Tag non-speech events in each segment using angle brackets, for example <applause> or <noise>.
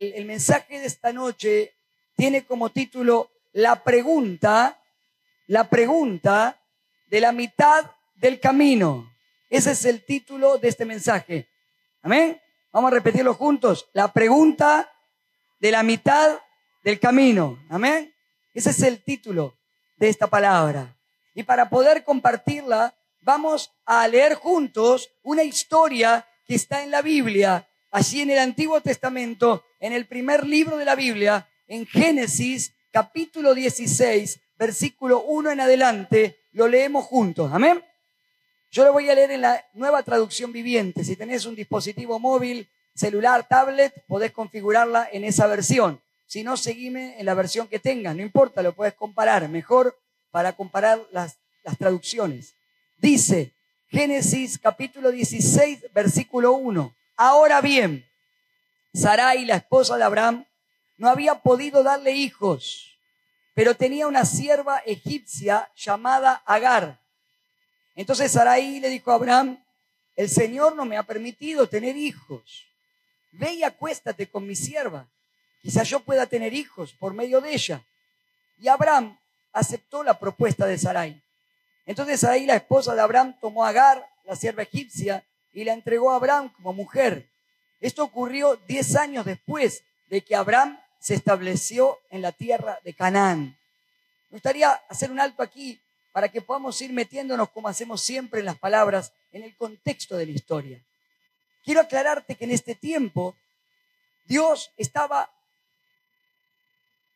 El mensaje de esta noche tiene como título La pregunta, la pregunta de la mitad del camino. Ese es el título de este mensaje. Amén. Vamos a repetirlo juntos. La pregunta de la mitad del camino. Amén. Ese es el título de esta palabra. Y para poder compartirla, vamos a leer juntos una historia que está en la Biblia, allí en el Antiguo Testamento, en el primer libro de la Biblia, en Génesis capítulo 16, versículo 1 en adelante, lo leemos juntos. Amén. Yo lo voy a leer en la nueva traducción viviente. Si tenés un dispositivo móvil, celular, tablet, podés configurarla en esa versión. Si no, seguime en la versión que tengas. No importa, lo puedes comparar. Mejor para comparar las, las traducciones. Dice Génesis capítulo 16, versículo 1. Ahora bien, Sarai, la esposa de Abraham, no había podido darle hijos, pero tenía una sierva egipcia llamada Agar. Entonces Sarai le dijo a Abraham, el Señor no me ha permitido tener hijos. Ve y acuéstate con mi sierva. Quizás yo pueda tener hijos por medio de ella. Y Abraham aceptó la propuesta de Sarai. Entonces Sarai, la esposa de Abraham, tomó a Agar, la sierva egipcia, y la entregó a Abraham como mujer. Esto ocurrió diez años después de que Abraham se estableció en la tierra de Canaán. Me gustaría hacer un alto aquí para que podamos ir metiéndonos, como hacemos siempre en las palabras, en el contexto de la historia. Quiero aclararte que en este tiempo Dios estaba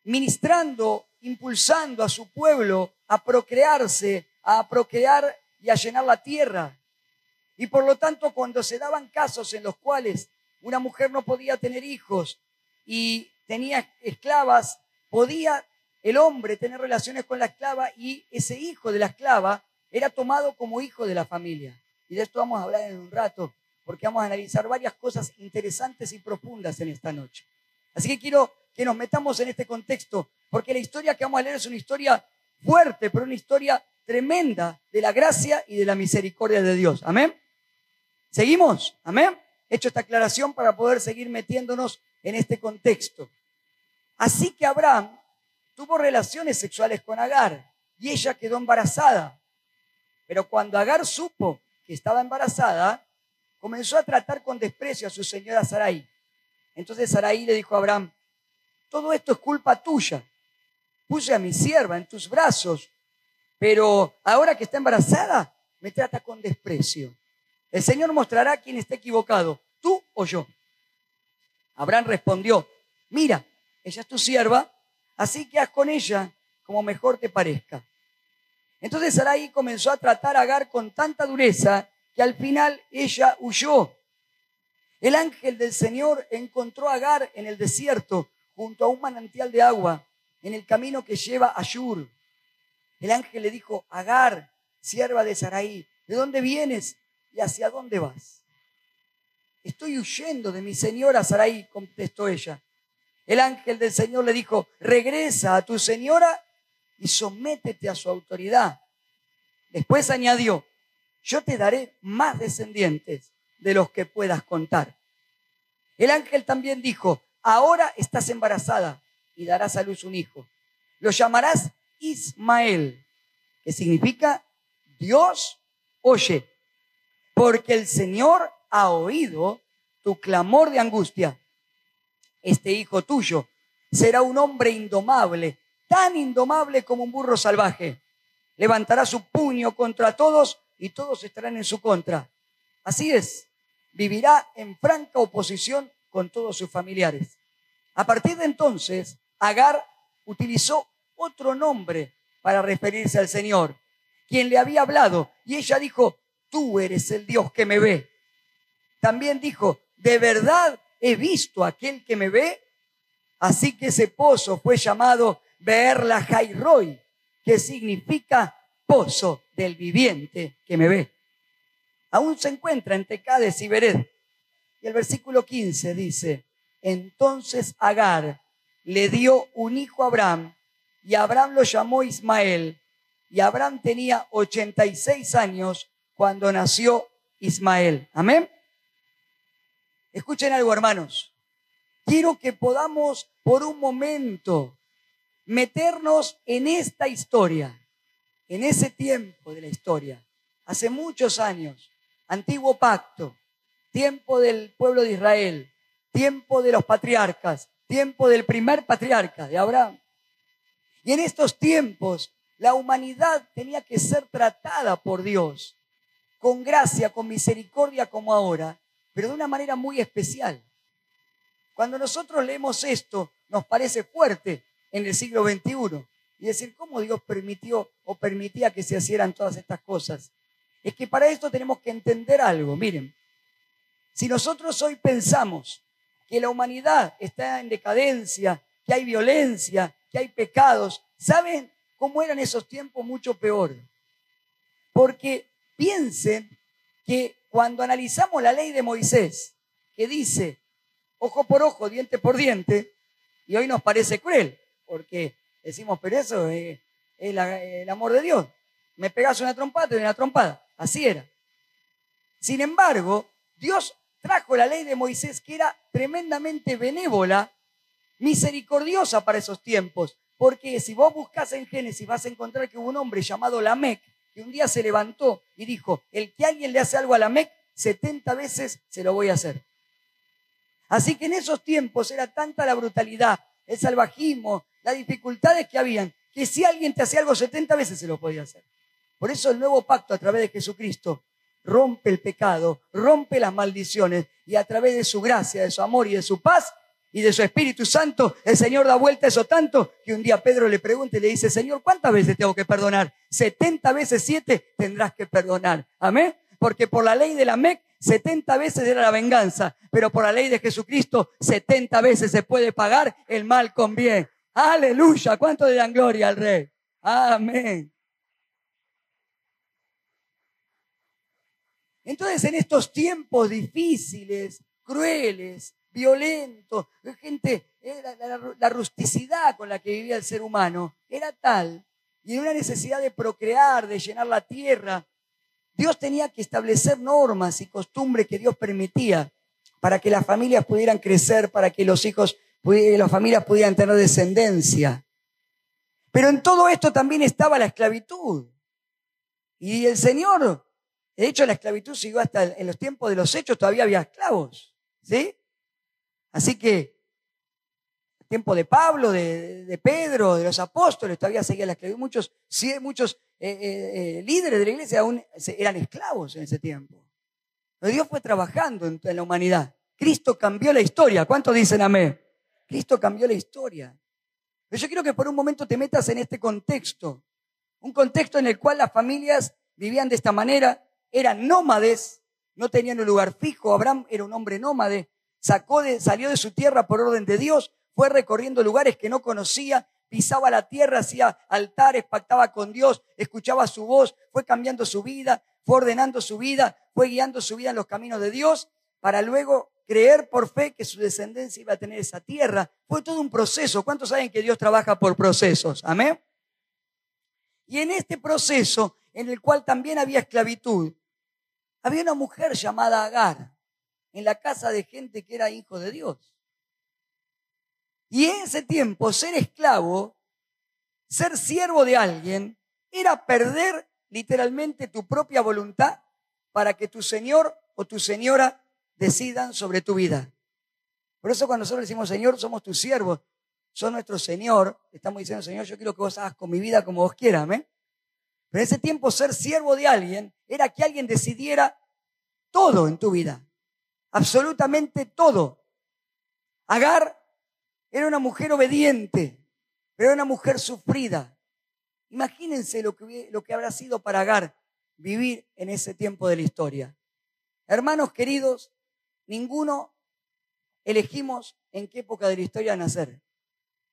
ministrando, impulsando a su pueblo a procrearse, a procrear y a llenar la tierra. Y por lo tanto, cuando se daban casos en los cuales una mujer no podía tener hijos y tenía esclavas, podía el hombre tener relaciones con la esclava y ese hijo de la esclava era tomado como hijo de la familia. Y de esto vamos a hablar en un rato, porque vamos a analizar varias cosas interesantes y profundas en esta noche. Así que quiero que nos metamos en este contexto, porque la historia que vamos a leer es una historia fuerte, pero una historia tremenda de la gracia y de la misericordia de Dios. Amén. ¿Seguimos? Amén. He hecho esta aclaración para poder seguir metiéndonos en este contexto. Así que Abraham tuvo relaciones sexuales con Agar y ella quedó embarazada. Pero cuando Agar supo que estaba embarazada, comenzó a tratar con desprecio a su señora Sarai. Entonces Sarai le dijo a Abraham, todo esto es culpa tuya. Puse a mi sierva en tus brazos, pero ahora que está embarazada, me trata con desprecio. El Señor mostrará quién está equivocado, tú o yo. Abraham respondió, mira, ella es tu sierva, así que haz con ella como mejor te parezca. Entonces Sarai comenzó a tratar a Agar con tanta dureza que al final ella huyó. El ángel del Señor encontró a Agar en el desierto, junto a un manantial de agua, en el camino que lleva a Shur. El ángel le dijo, Agar, sierva de Sarai, ¿de dónde vienes y hacia dónde vas? Estoy huyendo de mi señora Sarai, contestó ella. El ángel del Señor le dijo, regresa a tu señora y sométete a su autoridad. Después añadió, yo te daré más descendientes de los que puedas contar. El ángel también dijo, ahora estás embarazada y darás a luz un hijo. Lo llamarás Ismael, que significa Dios oye, porque el Señor ha oído tu clamor de angustia este hijo tuyo será un hombre indomable, tan indomable como un burro salvaje. Levantará su puño contra todos y todos estarán en su contra. Así es, vivirá en franca oposición con todos sus familiares. A partir de entonces, Agar utilizó otro nombre para referirse al Señor, quien le había hablado, y ella dijo, tú eres el Dios que me ve. También dijo, de verdad he visto a aquel que me ve. Así que ese pozo fue llamado Beerla Jairoi, que significa pozo del viviente que me ve. Aún se encuentra entre Cades y Bered. Y el versículo 15 dice, entonces Agar le dio un hijo a Abraham y Abraham lo llamó Ismael. Y Abraham tenía 86 años cuando nació Ismael. Amén. Escuchen algo, hermanos. quiero que podamos por un momento meternos en esta historia, en ese tiempo de la historia, hace muchos años, antiguo pacto, tiempo del pueblo de Israel, tiempo de los patriarcas, tiempo del primer patriarca, de Abraham. Y en estos tiempos la humanidad tenía que ser tratada por Dios con gracia, con misericordia como ahora, pero de una manera muy especial. Cuando nosotros leemos esto, nos parece fuerte en el siglo XXI. Y decir, ¿cómo Dios permitió o permitía que se hicieran todas estas cosas? Es que para esto tenemos que entender algo. Miren, si nosotros hoy pensamos que la humanidad está en decadencia, que hay violencia, que hay pecados, ¿saben cómo eran esos tiempos? Mucho peor. Porque piensen que cuando analizamos la ley de Moisés, que dice ojo por ojo, diente por diente, y hoy nos parece cruel, porque decimos, pero eso es, el amor de Dios. Me pegas una trompada, y una trompada. Así era. Sin embargo, Dios trajo la ley de Moisés que era tremendamente benévola, misericordiosa para esos tiempos. Porque si vos buscas en Génesis vas a encontrar que hubo un hombre llamado Lamec que un día se levantó y dijo, el que alguien le hace algo a Lamec, 70 veces se lo voy a hacer. Así que en esos tiempos era tanta la brutalidad, el salvajismo, las dificultades que habían, que si alguien te hacía algo 70 veces se lo podía hacer. Por eso el nuevo pacto a través de Jesucristo rompe el pecado, rompe las maldiciones y a través de su gracia, de su amor y de su paz y de su Espíritu Santo, el Señor da vuelta eso tanto que un día Pedro le pregunta y le dice, Señor, ¿cuántas veces tengo que perdonar? 70 veces 7 tendrás que perdonar. Amén. Porque por la ley de la MEC 70 veces era la venganza, pero por la ley de Jesucristo 70 veces se puede pagar el mal con bien. Aleluya, ¿cuánto le dan gloria al rey? Amén. Entonces en estos tiempos difíciles, crueles, violentos, gente, eh, la, rusticidad con la que vivía el ser humano era tal, y en una necesidad de procrear, de llenar la tierra, Dios tenía que establecer normas y costumbres que Dios permitía para que las familias pudieran crecer, para que los hijos, las familias pudieran tener descendencia. Pero en todo esto también estaba la esclavitud. Y el Señor, de hecho la esclavitud siguió hasta en los tiempos de los hechos, todavía había esclavos. ¿Sí? Así que tiempo de Pablo, de, Pedro, de los apóstoles, todavía seguía la esclavitud. Muchos, muchos eh, eh, eh, líderes de la iglesia aún eran esclavos en ese tiempo. Pero Dios fue trabajando en, la humanidad. Cristo cambió la historia. ¿Cuántos dicen amén? Cristo cambió la historia. Pero yo quiero que por un momento te metas en este contexto. Un contexto en el cual las familias vivían de esta manera, eran nómades, no tenían un lugar fijo. Abraham era un hombre nómade, sacó de, salió de su tierra por orden de Dios, fue recorriendo lugares que no conocía, pisaba la tierra, hacía altares, pactaba con Dios, escuchaba su voz, fue cambiando su vida, fue ordenando su vida, fue guiando su vida en los caminos de Dios, para luego creer por fe que su descendencia iba a tener esa tierra. Fue todo un proceso. ¿Cuántos saben que Dios trabaja por procesos? Amén. Y en este proceso, en el cual también había esclavitud, había una mujer llamada Agar en la casa de gente que era hijo de Dios. Y en ese tiempo, ser esclavo, ser siervo de alguien, era perder literalmente tu propia voluntad para que tu señor o tu señora decidan sobre tu vida. Por eso cuando nosotros decimos, Señor, somos tus siervos, son nuestro Señor, estamos diciendo, Señor, yo quiero que vos hagas con mi vida como vos quieras. Pero en ese tiempo ser siervo de alguien era que alguien decidiera todo en tu vida, absolutamente todo. Agar era una mujer obediente, pero era una mujer sufrida. Imagínense lo que, lo que habrá sido para Agar vivir en ese tiempo de la historia. Hermanos queridos, ninguno elegimos en qué época de la historia nacer.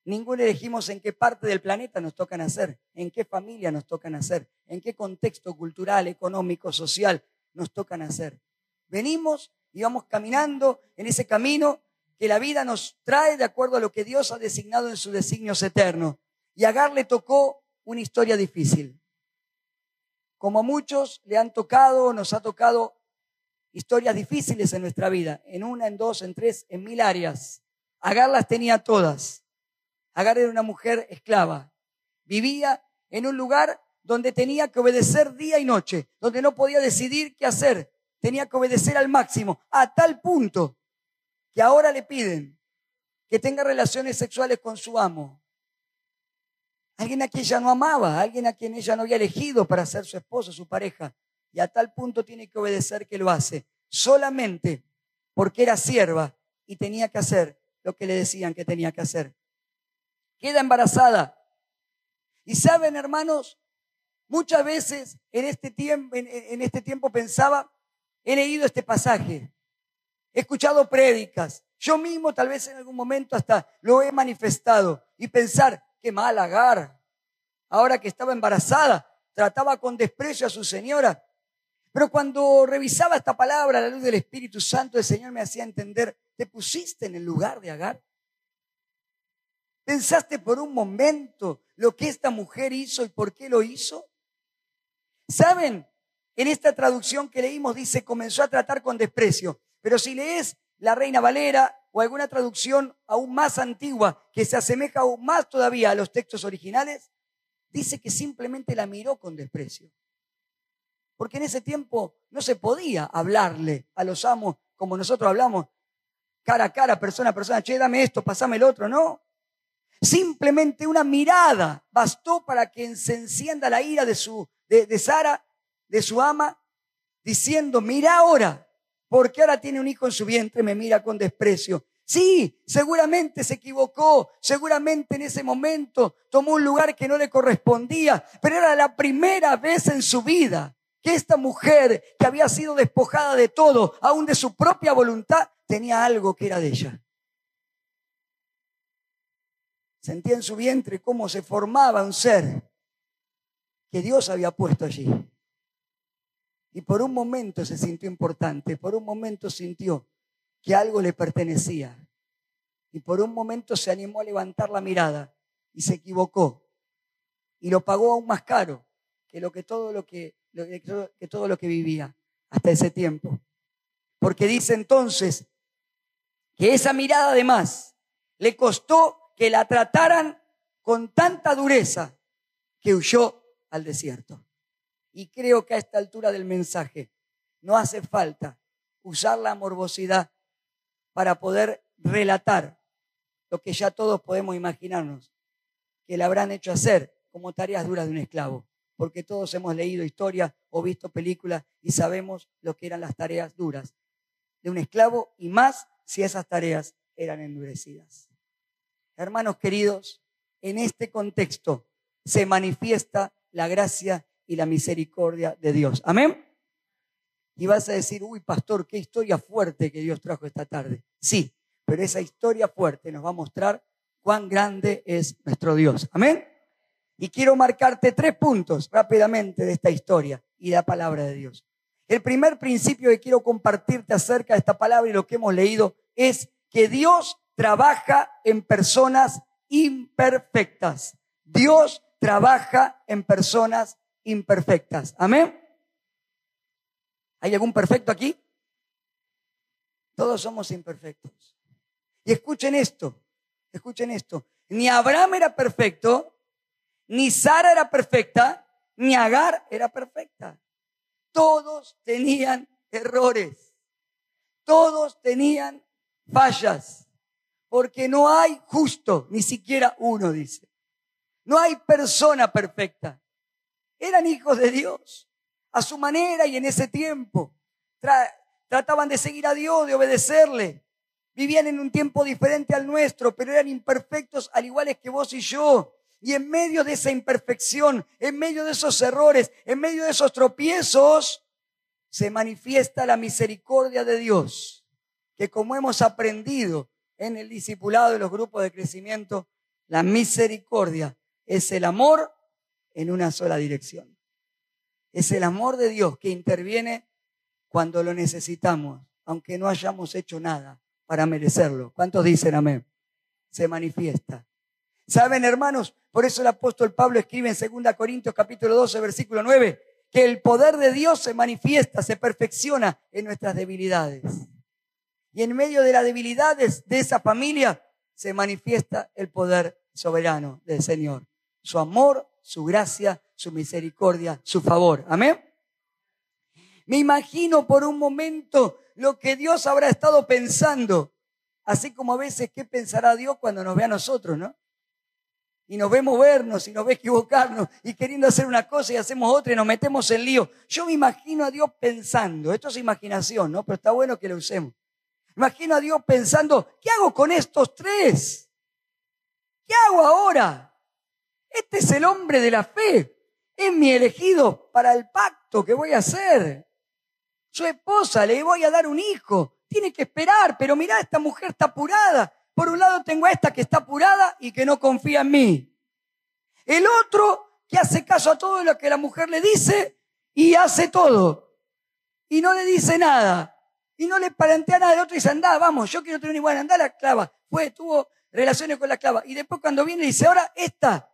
Ninguno elegimos en qué parte del planeta nos toca nacer, en qué familia nos toca nacer, en qué contexto cultural, económico, social nos toca nacer. Venimos y caminando en ese camino que la vida nos trae de acuerdo a lo que Dios ha designado en sus designios eternos. Y Agar le tocó una historia difícil. Como a muchos le han tocado, nos ha tocado historias difíciles en nuestra vida, en una, en dos, en tres, en mil áreas. Agar las tenía todas. Agar era una mujer esclava. Vivía en un lugar donde tenía que obedecer día y noche, donde no podía decidir qué hacer. Tenía que obedecer al máximo, a tal punto que ahora le piden que tenga relaciones sexuales con su amo. Alguien a quien ella no amaba, alguien a quien ella no había elegido para ser su esposo, su pareja. Y a tal punto tiene que obedecer que lo hace. Solamente porque era sierva y tenía que hacer lo que le decían que tenía que hacer. Queda embarazada. Y saben, hermanos, muchas veces en este tiempo, en, este tiempo pensaba, he leído este pasaje, he escuchado prédicas, yo mismo tal vez en algún momento hasta lo he manifestado y pensar, qué mal Agar, ahora que estaba embarazada, trataba con desprecio a su señora. Pero cuando revisaba esta palabra a la luz del Espíritu Santo, el Señor me hacía entender, ¿te pusiste en el lugar de Agar? ¿Pensaste por un momento lo que esta mujer hizo y por qué lo hizo? ¿Saben? En esta traducción que leímos dice, comenzó a tratar con desprecio. Pero si lees la Reina Valera o alguna traducción aún más antigua que se asemeja aún más todavía a los textos originales, dice que simplemente la miró con desprecio. Porque en ese tiempo no se podía hablarle a los amos como nosotros hablamos, cara a cara, persona a persona, che, dame esto, pasame el otro, no. Simplemente una mirada bastó para que se encienda la ira de, su, de, de Sara, de su ama, diciendo, mira ahora, porque ahora tiene un hijo en su vientre, me mira con desprecio. Sí, seguramente se equivocó, seguramente en ese momento tomó un lugar que no le correspondía, pero era la primera vez en su vida que esta mujer que había sido despojada de todo, aún de su propia voluntad, tenía algo que era de ella. Sentía en su vientre cómo se formaba un ser que Dios había puesto allí. Y por un momento se sintió importante, por un momento sintió que algo le pertenecía. Y por un momento se animó a levantar la mirada y se equivocó. Y lo pagó aún más caro que, lo que, todo, lo que, que todo lo que vivía hasta ese tiempo. Porque dice entonces que esa mirada además le costó que la trataran con tanta dureza que huyó al desierto. Y creo que a esta altura del mensaje no hace falta usar la morbosidad para poder relatar lo que ya todos podemos imaginarnos que le habrán hecho hacer como tareas duras de un esclavo, porque todos hemos leído historias o visto películas y sabemos lo que eran las tareas duras de un esclavo y más si esas tareas eran endurecidas. Hermanos queridos, en este contexto se manifiesta la gracia y la misericordia de Dios. Amén. Y vas a decir, uy, pastor, qué historia fuerte que Dios trajo esta tarde. Sí, pero esa historia fuerte nos va a mostrar cuán grande es nuestro Dios. Amén. Y quiero marcarte tres puntos rápidamente de esta historia y de la palabra de Dios. El primer principio que quiero compartirte acerca de esta palabra y lo que hemos leído es que Dios trabaja en personas imperfectas. Dios trabaja en personas imperfectas. Amén. ¿Hay algún perfecto aquí? Todos somos imperfectos. Y escuchen esto, escuchen esto. Ni Abraham era perfecto, ni Sara era perfecta, ni Agar era perfecta. Todos tenían errores. Todos tenían fallas. Porque no hay justo, ni siquiera uno, dice. No hay persona perfecta. Eran hijos de Dios, a su manera y en ese tiempo. trataban de seguir a Dios, de obedecerle. Vivían en un tiempo diferente al nuestro, pero eran imperfectos al igual que vos y yo. Y en medio de esa imperfección, en medio de esos errores, en medio de esos tropiezos, se manifiesta la misericordia de Dios, que como hemos aprendido en el discipulado de los grupos de crecimiento, la misericordia es el amor en una sola dirección. Es el amor de Dios que interviene cuando lo necesitamos, aunque no hayamos hecho nada para merecerlo. ¿Cuántos dicen amén? Se manifiesta. ¿Saben, hermanos? Por eso el apóstol Pablo escribe en 2 Corintios capítulo 12, versículo 9, que el poder de Dios se manifiesta, se perfecciona en nuestras debilidades. Y en medio de las debilidades de esa familia, se manifiesta el poder soberano del Señor. Su amor, su gracia, su misericordia, su favor. Amén. Me imagino por un momento lo que Dios habrá estado pensando, así como a veces qué pensará Dios cuando nos ve a nosotros, ¿no? Y nos ve movernos y nos ve equivocarnos y queriendo hacer una cosa y hacemos otra y nos metemos en lío. Yo me imagino a Dios pensando, esto es imaginación, ¿no? Pero está bueno que lo usemos. Imagino a Dios pensando, ¿qué hago con estos tres? ¿Qué hago ahora? Este es el hombre de la fe. Es mi elegido para el pacto que voy a hacer. Su esposa, le voy a dar un hijo. Tiene que esperar, pero mira, esta mujer está apurada. Por un lado tengo a esta que está apurada y que no confía en mí. El otro que hace caso a todo lo que la mujer le dice y hace todo. Y no le dice nada. Y no le plantea nada. El otro dice, anda, vamos, yo quiero tener una igual, anda la clava. Fue, tuvo relaciones con la esclava. Y después cuando viene dice, ahora esta,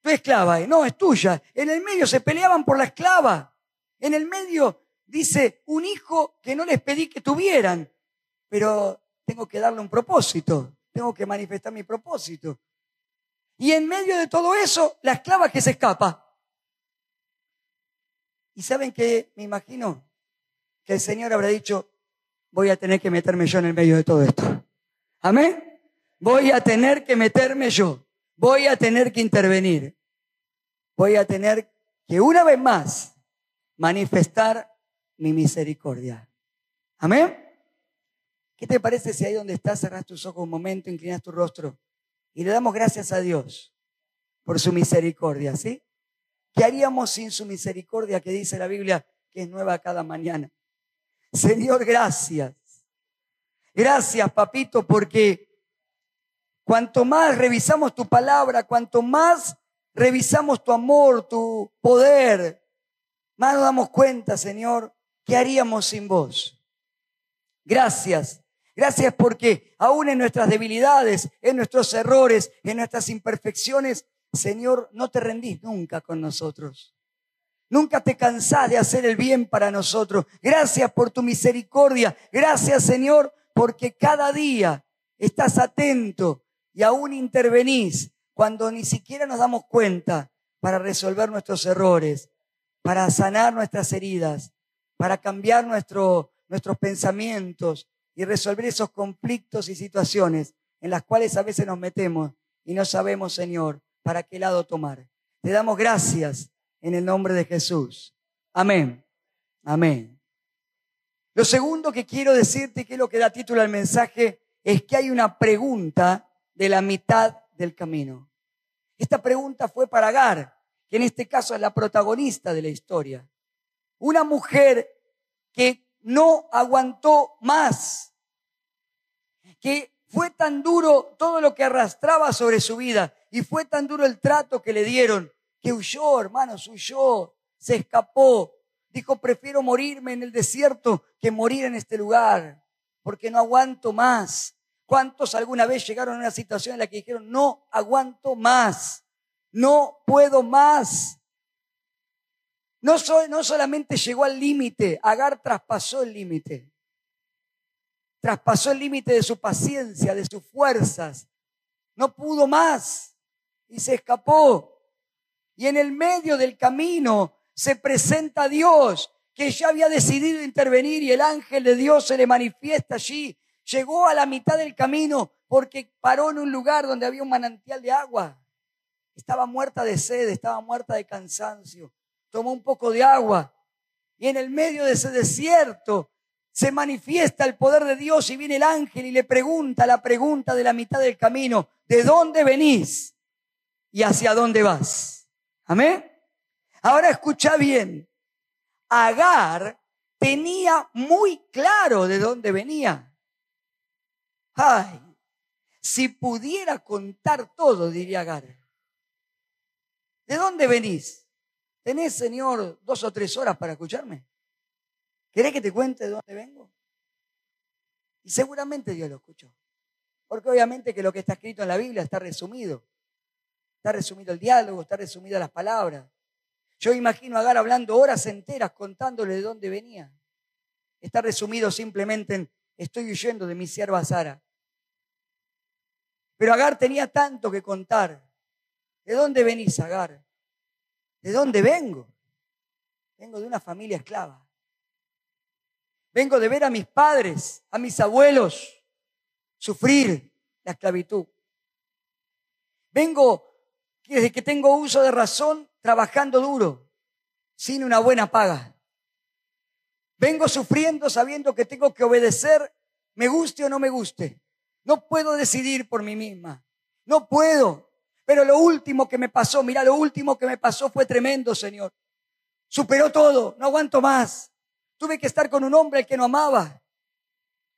tu esclava, no, es tuya. En el medio se peleaban por la esclava. En el medio dice, un hijo que no les pedí que tuvieran, pero tengo que darle un propósito, tengo que manifestar mi propósito. Y en medio de todo eso, la esclava que se escapa. Y saben que me imagino que el Señor habrá dicho, voy a tener que meterme yo en el medio de todo esto. Amén. Voy a tener que meterme yo. Voy a tener que intervenir. Voy a tener que una vez más manifestar mi misericordia. Amén. ¿Qué te parece si ahí donde estás cerras tus ojos un momento, inclinas tu rostro y le damos gracias a Dios por su misericordia, ¿sí? ¿Qué haríamos sin su misericordia que dice la Biblia que es nueva cada mañana? Señor, gracias. Gracias, papito, porque cuanto más revisamos tu palabra, cuanto más revisamos tu amor, tu poder, más nos damos cuenta, Señor, ¿Qué haríamos sin vos? Gracias. Gracias porque aún en nuestras debilidades, en nuestros errores, en nuestras imperfecciones, Señor, no te rendís nunca con nosotros. Nunca te cansás de hacer el bien para nosotros. Gracias por tu misericordia. Gracias, Señor, porque cada día estás atento y aún intervenís cuando ni siquiera nos damos cuenta para resolver nuestros errores, para sanar nuestras heridas, para cambiar nuestro, nuestros pensamientos y resolver esos conflictos y situaciones en las cuales a veces nos metemos y no sabemos, Señor, para qué lado tomar. Te damos gracias en el nombre de Jesús. Amén. Amén. Lo segundo que quiero decirte, que es lo que da título al mensaje, es que hay una pregunta de la mitad del camino. Esta pregunta fue para Agar, que en este caso es la protagonista de la historia. Una mujer que no aguantó más, que fue tan duro todo lo que arrastraba sobre su vida y fue tan duro el trato que le dieron, que huyó, hermanos, huyó, se escapó. Dijo, prefiero morirme en el desierto que morir en este lugar, porque no aguanto más. ¿Cuántos alguna vez llegaron a una situación en la que dijeron, no aguanto más, no puedo más? No, no solamente llegó al límite, Agar traspasó el límite. Traspasó el límite de su paciencia, de sus fuerzas. No pudo más y se escapó. Y en el medio del camino se presenta Dios, que ya había decidido intervenir y el ángel de Dios se le manifiesta allí. Llegó a la mitad del camino porque paró en un lugar donde había un manantial de agua. Estaba muerta de sed, estaba muerta de cansancio tomó un poco de agua y en el medio de ese desierto se manifiesta el poder de Dios y viene el ángel y le pregunta la pregunta de la mitad del camino, ¿de dónde venís y hacia dónde vas? Amén. Ahora escucha bien, Agar tenía muy claro de dónde venía. Ay, si pudiera contar todo, diría Agar. ¿De dónde venís? ¿Tenés, Señor, dos o tres horas para escucharme? ¿Querés que te cuente de dónde vengo? Y seguramente Dios lo escuchó. Porque obviamente que lo que está escrito en la Biblia está resumido. Está resumido el diálogo, está resumidas las palabras. Yo imagino a Agar hablando horas enteras contándole de dónde venía. Está resumido simplemente en estoy huyendo de mi sierva Sara. Pero Agar tenía tanto que contar. ¿De dónde venís, Agar? ¿De dónde vengo? Vengo de una familia esclava. Vengo de ver a mis padres, a mis abuelos, sufrir la esclavitud. Vengo desde que tengo uso de razón trabajando duro, sin una buena paga. Vengo sufriendo sabiendo que tengo que obedecer, me guste o no me guste. No puedo decidir por mí misma. No puedo. Pero lo último que me pasó, mira, lo último que me pasó fue tremendo, Señor. Superó todo, no aguanto más. Tuve que estar con un hombre que no amaba.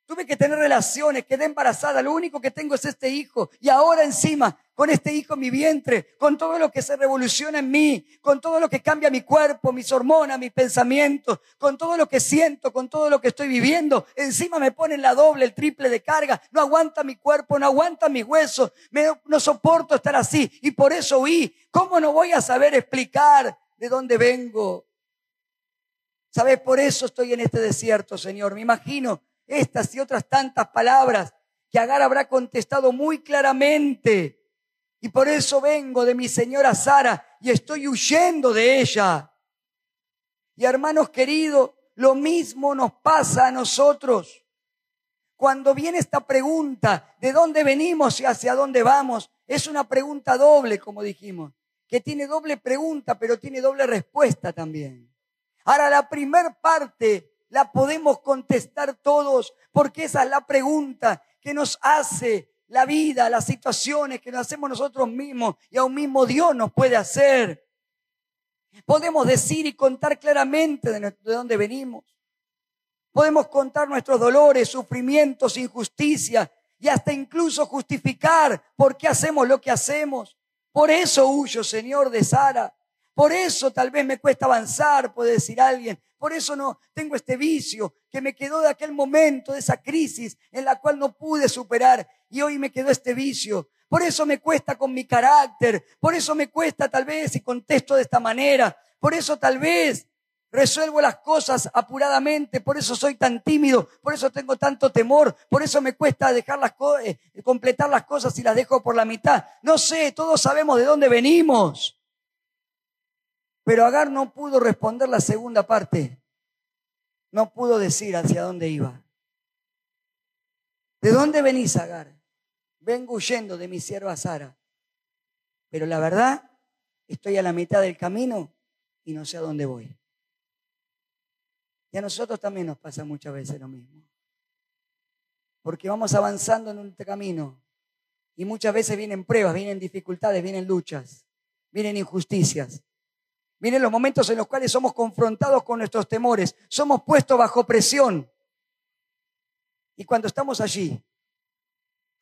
Tuve que tener relaciones, quedé embarazada, lo único que tengo es este hijo. Y ahora encima, con este hijo mi vientre, con todo lo que se revoluciona en mí, con todo lo que cambia mi cuerpo, mis hormonas, mis pensamientos, con todo lo que siento, con todo lo que estoy viviendo, encima me ponen la doble, el triple de carga. No aguanta mi cuerpo, no aguanta mis huesos, no soporto estar así. Y por eso huí. ¿Cómo no voy a saber explicar de dónde vengo? ¿Sabes? Por eso estoy en este desierto, Señor. Me imagino estas y otras tantas palabras que Agar habrá contestado muy claramente. Y por eso vengo de mi señora Sara y estoy huyendo de ella. Y hermanos queridos, lo mismo nos pasa a nosotros. Cuando viene esta pregunta, ¿de dónde venimos y hacia dónde vamos? Es una pregunta doble, como dijimos, que tiene doble pregunta, pero tiene doble respuesta también. Ahora, la primer parte la podemos contestar todos, porque esa es la pregunta que nos hace la vida, las situaciones que nos hacemos nosotros mismos y aún mismo Dios nos puede hacer. Podemos decir y contar claramente de, dónde venimos. Podemos contar nuestros dolores, sufrimientos, injusticias y hasta incluso justificar por qué hacemos lo que hacemos. Por eso huyo, Señor, de Sara. Por eso tal vez me cuesta avanzar, puede decir alguien. Por eso no tengo este vicio que me quedó de aquel momento, de esa crisis en la cual no pude superar y hoy me quedó este vicio. Por eso me cuesta con mi carácter, por eso me cuesta tal vez y contesto de esta manera, por eso tal vez resuelvo las cosas apuradamente, por eso soy tan tímido, por eso tengo tanto temor, por eso me cuesta dejar las eh, completar las cosas y las dejo por la mitad. No sé, todos sabemos de dónde venimos. Pero Agar no pudo responder la segunda parte. No pudo decir hacia dónde iba. ¿De dónde venís, Agar? Vengo huyendo de mi sierva Sara. Pero la verdad, estoy a la mitad del camino y no sé a dónde voy. Y a nosotros también nos pasa muchas veces lo mismo. Porque vamos avanzando en un camino y muchas veces vienen pruebas, vienen dificultades, vienen luchas, vienen injusticias. Miren los momentos en los cuales somos confrontados con nuestros temores, somos puestos bajo presión. Y cuando estamos allí,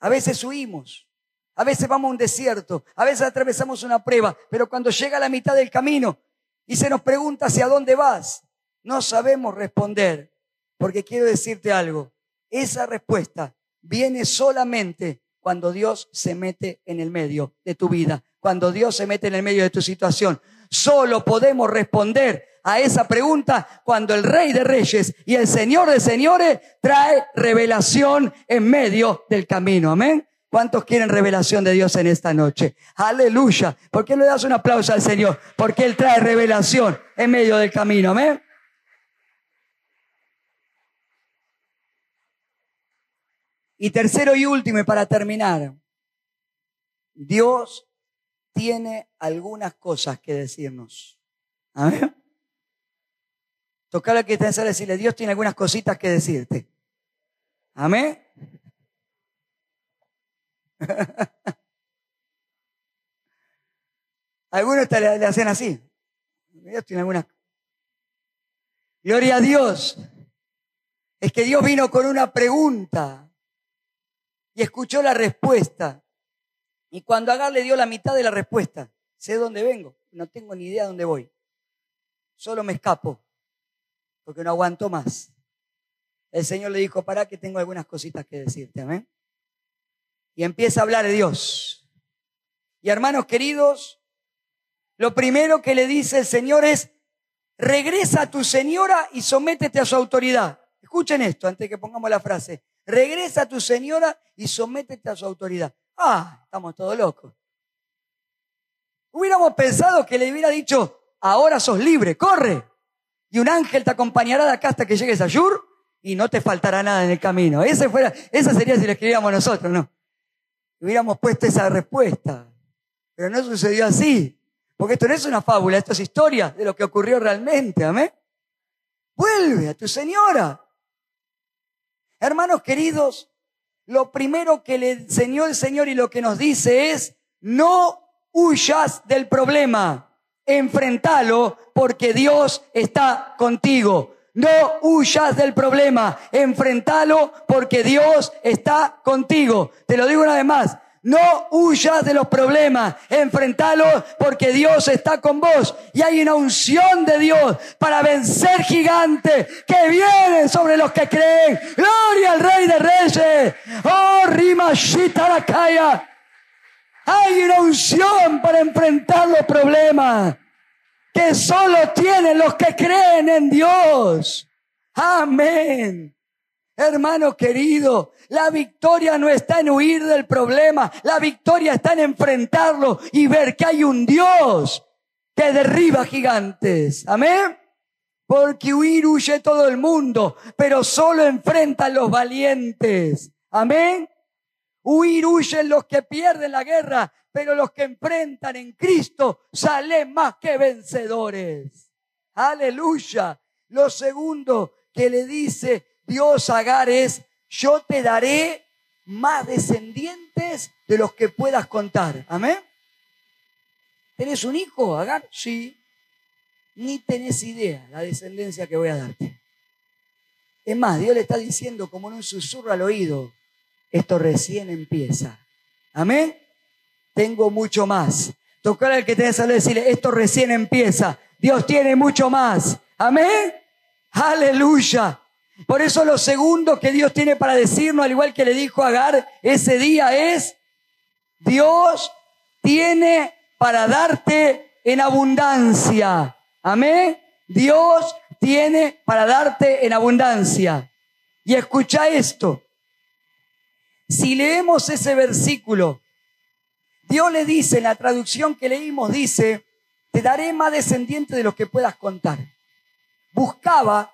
a veces huimos, a veces vamos a un desierto, a veces atravesamos una prueba, pero cuando llega a la mitad del camino y se nos pregunta hacia dónde vas, no sabemos responder, porque quiero decirte algo, esa respuesta viene solamente cuando Dios se mete en el medio de tu vida, cuando Dios se mete en el medio de tu situación. Solo podemos responder a esa pregunta cuando el Rey de Reyes y el Señor de Señores trae revelación en medio del camino. Amén. ¿Cuántos quieren revelación de Dios en esta noche? Aleluya. ¿Por qué le das un aplauso al Señor? Porque Él trae revelación en medio del camino. Amén. Y tercero y último, y para terminar, Dios tiene algunas cosas que decirnos. Amén. Tocar a que te a decirle, Dios tiene algunas cositas que decirte. Amén. <laughs> Algunos le, le hacen así. Dios tiene algunas. Gloria a Dios. Es que Dios vino con una pregunta y escuchó la respuesta. Y cuando Agar le dio la mitad de la respuesta, sé dónde vengo, no tengo ni idea dónde voy. Solo me escapo, porque no aguanto más. El Señor le dijo, para que tengo algunas cositas que decirte, amén. Y empieza a hablar de Dios. Y hermanos queridos, lo primero que le dice el Señor es, regresa a tu señora y sométete a su autoridad. Escuchen esto antes que pongamos la frase. Regresa a tu señora y sométete a su autoridad. Ah, estamos todos locos. Hubiéramos pensado que le hubiera dicho, ahora sos libre, corre. Y un ángel te acompañará de acá hasta que llegues a Yur y no te faltará nada en el camino. Ese fuera, esa sería si le escribíamos nosotros, ¿no? Hubiéramos puesto esa respuesta. Pero no sucedió así. Porque esto no es una fábula, esto es historia de lo que ocurrió realmente. Amén. Vuelve a tu señora. Hermanos queridos, lo primero que le enseñó el Señor y lo que nos dice es, no huyas del problema, enfrentalo porque Dios está contigo. No huyas del problema, enfrentalo porque Dios está contigo. Te lo digo una vez más, no huyas de los problemas, enfrentalos porque Dios está con vos y hay una unción de Dios para vencer gigantes que vienen sobre los que creen. Gloria al Rey de Reyes. Oh, Rima Shitarakaya. Hay una unción para enfrentar los problemas que solo tienen los que creen en Dios. Amén. Hermano querido, la victoria no está en huir del problema, la victoria está en enfrentarlo y ver que hay un Dios que derriba gigantes. Amén. Porque huir huye todo el mundo, pero solo enfrentan los valientes. Amén. Huir huyen los que pierden la guerra, pero los que enfrentan en Cristo salen más que vencedores. Aleluya. Lo segundo que le dice Dios Agar es, yo te daré más descendientes de los que puedas contar. Amén. ¿Tenés un hijo, Agar? Sí. Ni tenés idea la descendencia que voy a darte. Es más, Dios le está diciendo como en un susurro al oído, esto recién empieza. Amén. Tengo mucho más. Tocar al que te al decirle, esto recién empieza. Dios tiene mucho más. Amén. Aleluya. Por eso lo segundo que Dios tiene para decirnos, al igual que le dijo a Agar ese día, es, Dios tiene para darte en abundancia. Amén. Dios tiene para darte en abundancia. Y escucha esto. Si leemos ese versículo, Dios le dice, en la traducción que leímos, dice, te daré más descendientes de los que puedas contar. Buscaba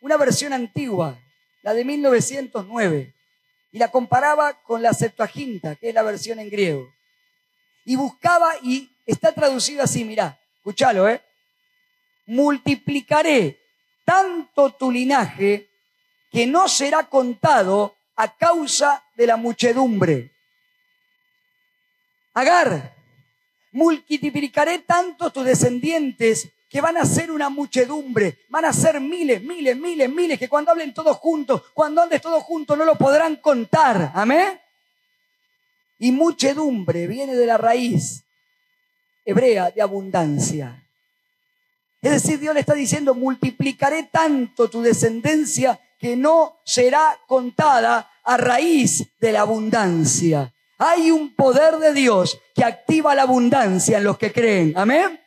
una versión antigua, la de 1909, y la comparaba con la Septuaginta, que es la versión en griego. Y buscaba, y está traducido así, mirá, escúchalo, ¿eh? Multiplicaré tanto tu linaje que no será contado a causa de la muchedumbre. Agar, multiplicaré tanto tus descendientes que van a ser una muchedumbre, van a ser miles, miles, miles, miles, que cuando hablen todos juntos, cuando andes todos juntos, no lo podrán contar. Amén. Y muchedumbre viene de la raíz hebrea de abundancia. Es decir, Dios le está diciendo, multiplicaré tanto tu descendencia que no será contada a raíz de la abundancia. Hay un poder de Dios que activa la abundancia en los que creen. Amén.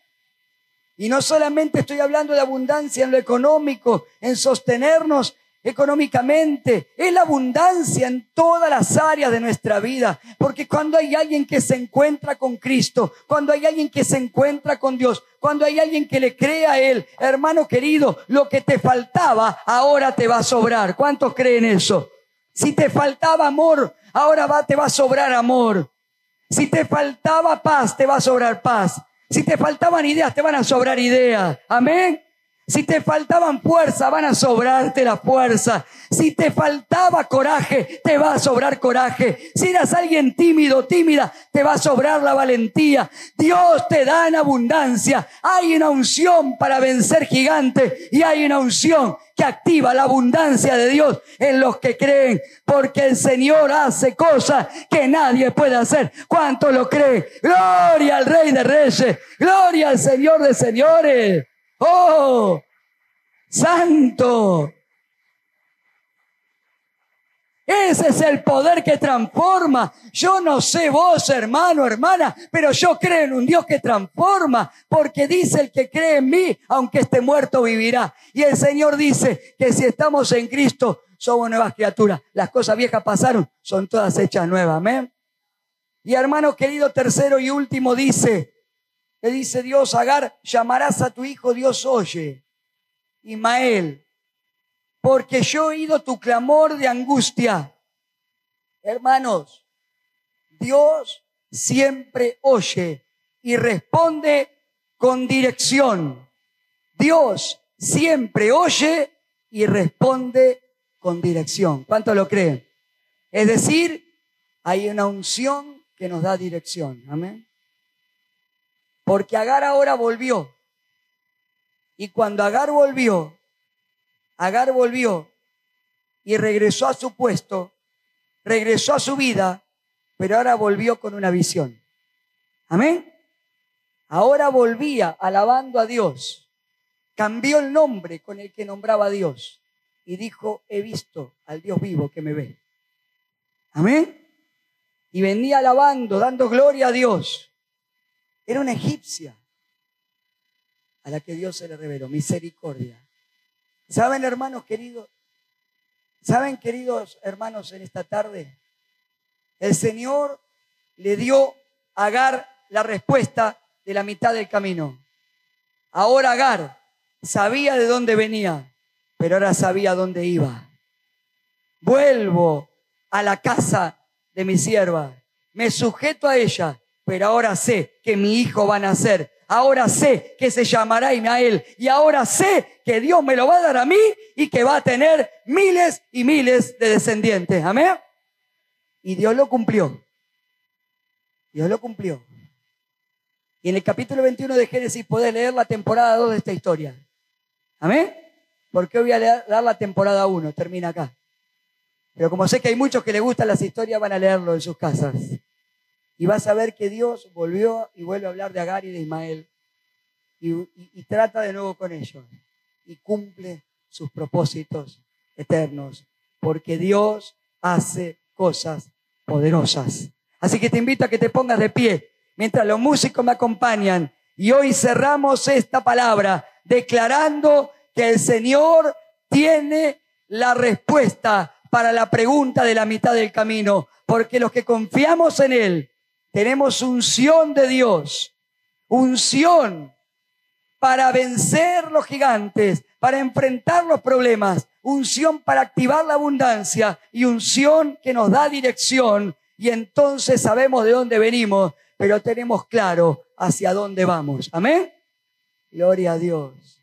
Y no solamente estoy hablando de abundancia en lo económico, en sostenernos económicamente, es la abundancia en todas las áreas de nuestra vida. Porque cuando hay alguien que se encuentra con Cristo, cuando hay alguien que se encuentra con Dios, cuando hay alguien que le cree a Él, hermano querido, lo que te faltaba ahora te va a sobrar. ¿Cuántos creen eso? Si te faltaba amor, ahora va, te va a sobrar amor. Si te faltaba paz, te va a sobrar paz. Si te faltaban ideas, te van a sobrar ideas. Amén. Si te faltaban fuerza, van a sobrarte la fuerza. Si te faltaba coraje, te va a sobrar coraje. Si eras alguien tímido, tímida, te va a sobrar la valentía. Dios te da en abundancia. Hay una unción para vencer gigantes y hay una unción que activa la abundancia de Dios en los que creen, porque el Señor hace cosas que nadie puede hacer. ¿Cuánto lo cree? Gloria al Rey de Reyes, gloria al Señor de Señores. Oh, santo. Ese es el poder que transforma. Yo no sé vos, hermano, hermana, pero yo creo en un Dios que transforma, porque dice el que cree en mí, aunque esté muerto, vivirá. Y el Señor dice que si estamos en Cristo, somos nuevas criaturas. Las cosas viejas pasaron, son todas hechas nuevas. Amén. Y hermano querido, tercero y último dice, le dice Dios, Agar, llamarás a tu hijo, Dios oye, Ismael, porque yo he oído tu clamor de angustia. Hermanos, Dios siempre oye y responde con dirección. Dios siempre oye y responde con dirección. ¿Cuánto lo creen? Es decir, hay una unción que nos da dirección. Amén. Porque Agar ahora volvió. Y cuando Agar volvió, Agar volvió y regresó a su puesto, regresó a su vida, pero ahora volvió con una visión. Amén. Ahora volvía alabando a Dios. Cambió el nombre con el que nombraba a Dios y dijo, he visto al Dios vivo que me ve. Amén. Y venía alabando, dando gloria a Dios. Era una egipcia a la que Dios se le reveló, misericordia. ¿Saben, hermanos queridos? ¿Saben, queridos hermanos, en esta tarde? El Señor le dio a Agar la respuesta de la mitad del camino. Ahora Agar sabía de dónde venía, pero ahora sabía dónde iba. Vuelvo a la casa de mi sierva. Me sujeto a ella, pero ahora sé que mi hijo va a nacer. Ahora sé que se llamará Ismael. Y ahora sé que Dios me lo va a dar a mí y que va a tener miles y miles de descendientes. Amén. Y Dios lo cumplió. Dios lo cumplió. Y en el capítulo 21 de Génesis podés leer la temporada 2 de esta historia. Amén. ¿Por qué voy a dar la temporada 1? Termina acá. Pero como sé que hay muchos que les gustan las historias, van a leerlo en sus casas. Y vas a ver que Dios volvió y vuelve a hablar de Agar y de Ismael. Y, y trata de nuevo con ellos. Y cumple sus propósitos eternos. Porque Dios hace cosas poderosas. Así que te invito a que te pongas de pie mientras los músicos me acompañan. Y hoy cerramos esta palabra declarando que el Señor tiene la respuesta para la pregunta de la mitad del camino, porque los que confiamos en Él tenemos unción de Dios, unción para vencer los gigantes, para enfrentar los problemas, unción para activar la abundancia y unción que nos da dirección y entonces sabemos de dónde venimos, pero tenemos claro hacia dónde vamos. Amén. Gloria a Dios.